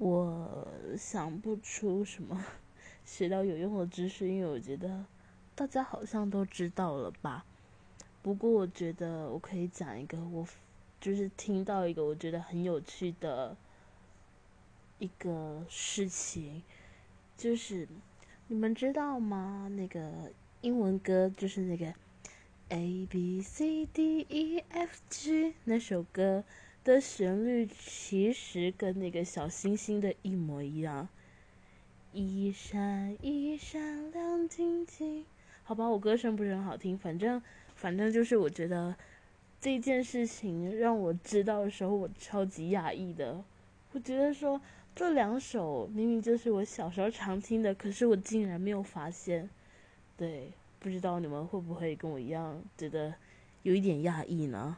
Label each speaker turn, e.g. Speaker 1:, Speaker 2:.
Speaker 1: 我想不出什么 学到有用的知识，因为我觉得大家好像都知道了吧。不过我觉得我可以讲一个，我就是听到一个我觉得很有趣的一个事情，就是你们知道吗？那个英文歌就是那个 A B C D E F G 那首歌。的旋律其实跟那个小星星的一模一样，一闪一闪亮晶晶。好吧，我歌声不是很好听，反正反正就是我觉得这件事情让我知道的时候，我超级讶异的。我觉得说这两首明明就是我小时候常听的，可是我竟然没有发现。对，不知道你们会不会跟我一样觉得有一点讶异呢？